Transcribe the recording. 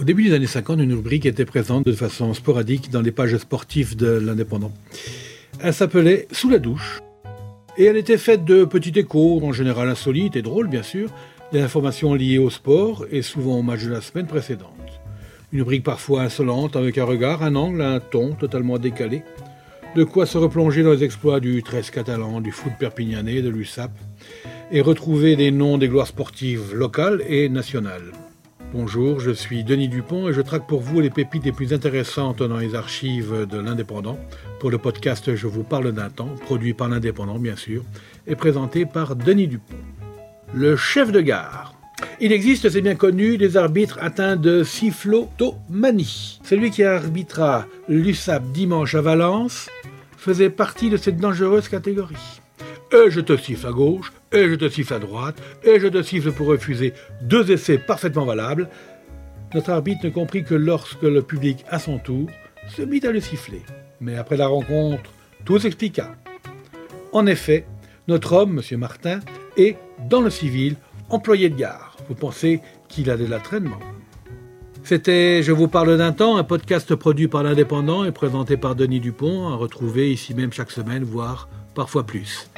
Au début des années 50, une rubrique était présente de façon sporadique dans les pages sportives de l'Indépendant. Elle s'appelait Sous la douche et elle était faite de petits échos, en général insolites et drôles bien sûr, des informations liées au sport et souvent au match de la semaine précédente. Une rubrique parfois insolente avec un regard, un angle, un ton totalement décalé. De quoi se replonger dans les exploits du 13 catalan, du foot perpignanais, de l'USAP et retrouver des noms des gloires sportives locales et nationales. Bonjour, je suis Denis Dupont et je traque pour vous les pépites les plus intéressantes dans les archives de l'Indépendant pour le podcast Je vous parle d'un temps, produit par l'Indépendant bien sûr, et présenté par Denis Dupont. Le chef de gare. Il existe, c'est bien connu, des arbitres atteints de sifflotomanie. Celui qui arbitra l'USAP dimanche à Valence faisait partie de cette dangereuse catégorie et je te siffle à gauche, et je te siffle à droite, et je te siffle pour refuser deux essais parfaitement valables, notre arbitre ne comprit que lorsque le public, à son tour, se mit à le siffler. Mais après la rencontre, tout s'expliqua. En effet, notre homme, M. Martin, est, dans le civil, employé de gare. Vous pensez qu'il a de l'entraînement C'était Je vous parle d'un temps, un podcast produit par l'Indépendant et présenté par Denis Dupont, à retrouver ici même chaque semaine, voire parfois plus.